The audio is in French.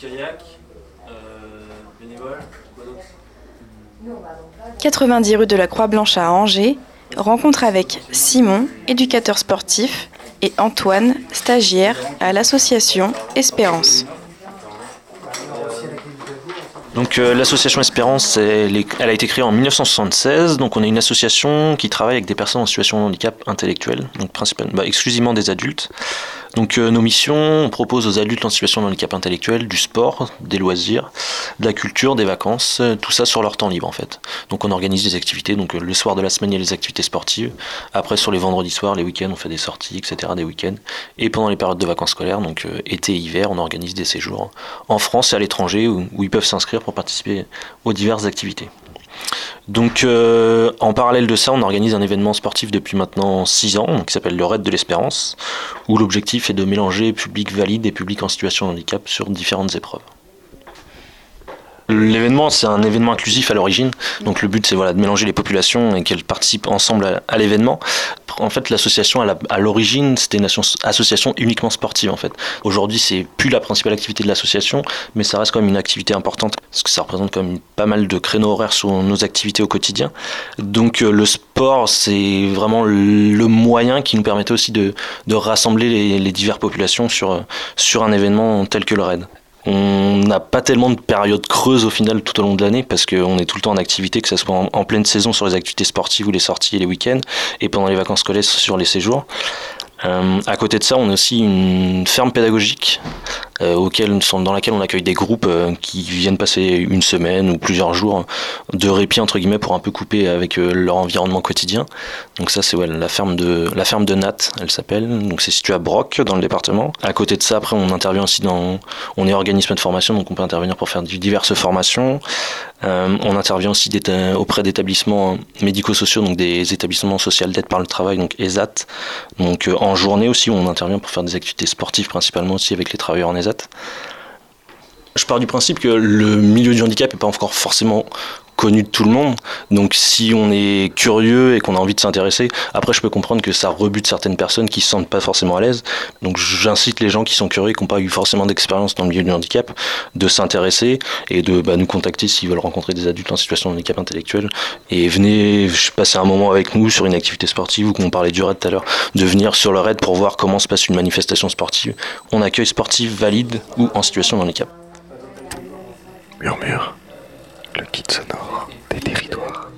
kayak, euh, bénévole, quoi d'autre? 90 rue de la Croix-Blanche à Angers, rencontre avec Simon, éducateur sportif, et Antoine, stagiaire à l'association Espérance. Donc euh, l'association Espérance, elle a été créée en 1976. Donc on est une association qui travaille avec des personnes en situation de handicap intellectuel, donc principalement, bah, exclusivement des adultes. Donc euh, nos missions, on propose aux adultes en situation de handicap intellectuel du sport, des loisirs, de la culture, des vacances, euh, tout ça sur leur temps libre en fait. Donc on organise des activités. Donc euh, le soir de la semaine il y a les activités sportives. Après sur les vendredis soirs, les week-ends on fait des sorties, etc. Des week-ends. Et pendant les périodes de vacances scolaires, donc été et hiver, on organise des séjours en France et à l'étranger où ils peuvent s'inscrire pour participer aux diverses activités. Donc euh, en parallèle de ça, on organise un événement sportif depuis maintenant 6 ans qui s'appelle le Raid de l'Espérance, où l'objectif est de mélanger public valide et public en situation de handicap sur différentes épreuves. L'événement, c'est un événement inclusif à l'origine. Donc le but, c'est de mélanger les populations et qu'elles participent ensemble à l'événement. En fait, l'association, à l'origine, c'était une asso- association uniquement sportive. En fait, aujourd'hui, c'est plus la principale activité de l'association, mais ça reste quand même une activité importante parce que ça représente quand même pas mal de créneaux horaires sur nos activités au quotidien. Donc euh, le sport, c'est vraiment le moyen qui nous permettait aussi de, rassembler les, diverses populations sur un événement tel que le RAID. On n'a pas tellement de période creuse au final tout au long de l'année parce qu'on est tout le temps en activité, que ce soit en, pleine saison sur les activités sportives ou les sorties et les week-ends, et pendant les vacances scolaires sur les séjours. Euh, à côté de ça, on a aussi une ferme pédagogique auquel, dans laquelle on accueille des groupes euh, qui viennent passer une semaine ou plusieurs jours de répit entre guillemets pour un peu couper avec euh, leur environnement quotidien. Donc ça c'est ouais, la ferme de la ferme de Nat, elle s'appelle. Donc c'est situé à Broc dans le département. À côté de ça, après on intervient aussi dans on est organisme de formation donc on peut intervenir pour faire diverses formations. Euh, on intervient aussi d'éta- auprès d'établissements médico-sociaux donc des établissements sociaux d'aide par le travail donc ESAT. Donc euh, en journée aussi on intervient pour faire des activités sportives principalement aussi avec les travailleurs en ESAT. Je pars du principe que le milieu du handicap n'est pas encore forcément connu de tout le monde. Donc si on est curieux et qu'on a envie de s'intéresser, après je peux comprendre que ça rebute certaines personnes qui se sentent pas forcément à l'aise. Donc j'incite les gens qui sont curieux et qui n'ont pas eu forcément d'expérience dans le milieu du handicap de s'intéresser et de bah, nous contacter s'ils veulent rencontrer des adultes en situation de handicap intellectuel. Et venez passer un moment avec nous sur une activité sportive ou qu'on parlait du raid tout à l'heure, de venir sur le raid pour voir comment se passe une manifestation sportive. On accueille sportifs valides ou en situation de handicap le kit sonore des territoires.